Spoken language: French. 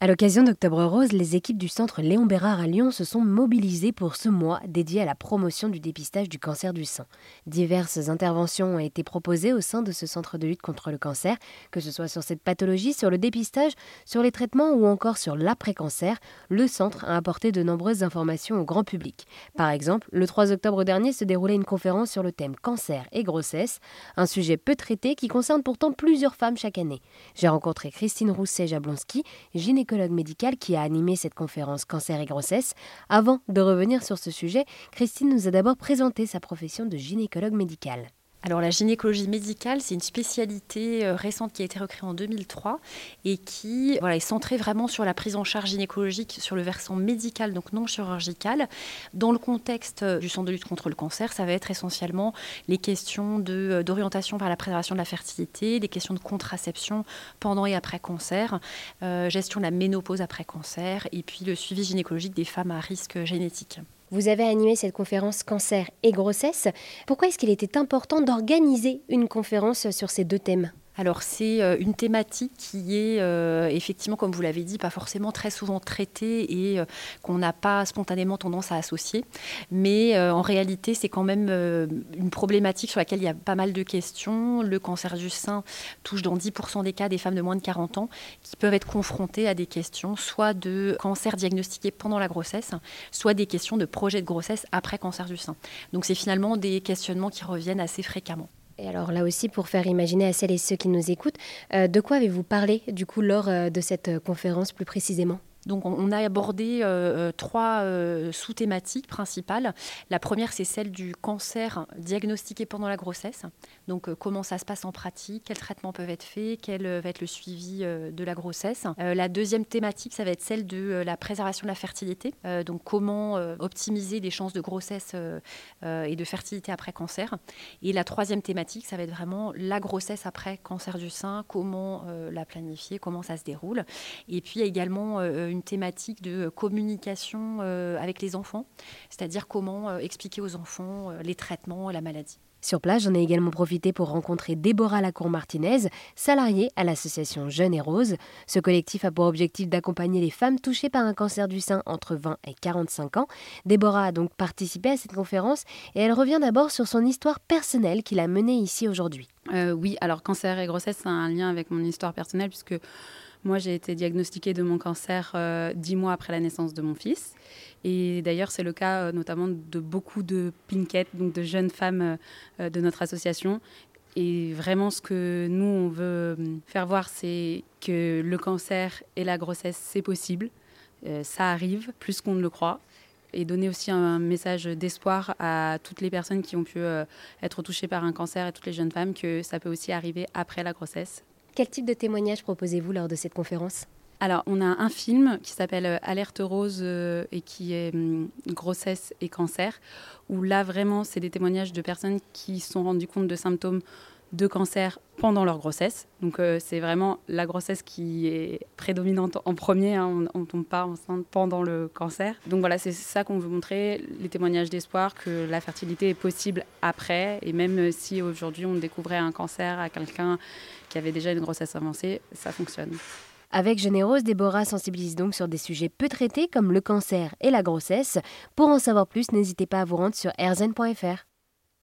À l'occasion d'Octobre Rose, les équipes du centre Léon Bérard à Lyon se sont mobilisées pour ce mois dédié à la promotion du dépistage du cancer du sein. Diverses interventions ont été proposées au sein de ce centre de lutte contre le cancer, que ce soit sur cette pathologie, sur le dépistage, sur les traitements ou encore sur l'après-cancer. Le centre a apporté de nombreuses informations au grand public. Par exemple, le 3 octobre dernier se déroulait une conférence sur le thème cancer et grossesse, un sujet peu traité qui concerne pourtant plusieurs femmes chaque année. J'ai rencontré Christine Rousset-Jablonski, gynécologue gynécologue médical qui a animé cette conférence Cancer et grossesse. Avant de revenir sur ce sujet, Christine nous a d'abord présenté sa profession de gynécologue médical. Alors la gynécologie médicale, c'est une spécialité euh, récente qui a été recréée en 2003 et qui est centrée vraiment sur la prise en charge gynécologique sur le versant médical, donc non chirurgical. Dans le contexte euh, du centre de lutte contre le cancer, ça va être essentiellement les questions euh, d'orientation vers la préservation de la fertilité, les questions de contraception pendant et après cancer, gestion de la ménopause après cancer et puis le suivi gynécologique des femmes à risque génétique. Vous avez animé cette conférence cancer et grossesse. Pourquoi est-ce qu'il était important d'organiser une conférence sur ces deux thèmes? Alors c'est euh, une thématique qui est euh, effectivement, comme vous l'avez dit, pas forcément très souvent traitée et euh, qu'on n'a pas spontanément tendance à associer. Mais en réalité, c'est quand même une problématique sur laquelle il y a pas mal de questions. Le cancer du sein touche dans 10% des cas des femmes de moins de 40 ans qui peuvent être confrontées à des questions soit de cancer diagnostiqué pendant la grossesse, soit des questions de projet de grossesse après cancer du sein. Donc c'est finalement des questionnements qui reviennent assez fréquemment. Et alors là aussi, pour faire imaginer à celles et ceux qui nous écoutent, euh, de quoi avez-vous parlé du coup lors euh, de cette euh, conférence plus précisément? Donc on a abordé euh, euh, trois euh, sous-thématiques principales. La première, c'est celle du cancer diagnostiqué pendant la grossesse. Donc comment ça se passe en pratique, quels traitements peuvent être faits, quel va être le suivi de la grossesse. la deuxième thématique, ça va être celle de la préservation de la fertilité. donc comment optimiser les chances de grossesse et de fertilité après cancer. Et la troisième thématique, ça va être vraiment la grossesse après cancer du sein, comment la planifier, comment ça se déroule. Et puis il y également une une thématique de communication euh, avec les enfants, c'est-à-dire comment euh, expliquer aux enfants euh, les traitements et la maladie. Sur place, j'en ai également profité pour rencontrer Déborah Lacour-Martinez, salariée à l'association Jeunes et Roses. Ce collectif a pour objectif d'accompagner les femmes touchées par un cancer du sein entre 20 et 45 ans. Déborah a donc participé à cette conférence et elle revient d'abord sur son histoire personnelle qui l'a menée ici aujourd'hui. oui, alors cancer et grossesse, c'est un lien avec mon histoire personnelle puisque moi, j'ai été diagnostiquée de mon cancer euh, dix mois après la naissance de mon fils. Et d'ailleurs, c'est le cas euh, notamment de beaucoup de pinkettes, donc de jeunes femmes euh, de notre association. Et vraiment, ce que nous, on veut faire voir, c'est que le cancer et la grossesse, c'est possible. ça arrive, plus qu'on ne le croit et donner aussi un message d'espoir à toutes les personnes qui ont pu être touchées par un cancer et toutes les jeunes femmes que ça peut aussi arriver après la grossesse quel type de témoignage proposez-vous lors de cette conférence? Alors, on a un film qui s'appelle euh, Alerte rose euh, et qui est hum, grossesse et cancer, où là, vraiment, c'est des témoignages de personnes qui sont rendues compte de symptômes de cancer pendant leur grossesse. Donc euh, c'est vraiment la grossesse qui est prédominante en premier, hein. on ne tombe pas enceinte pendant le cancer. Donc voilà, c'est ça qu'on veut montrer, les témoignages d'espoir que la fertilité est possible après, et même si aujourd'hui on découvrait un cancer à quelqu'un qui avait déjà une grossesse avancée, ça fonctionne. Avec Généreuse, Déborah sensibilise donc sur des sujets peu traités comme le cancer et la grossesse. Pour en savoir plus, n'hésitez pas à vous rendre sur erzen.fr.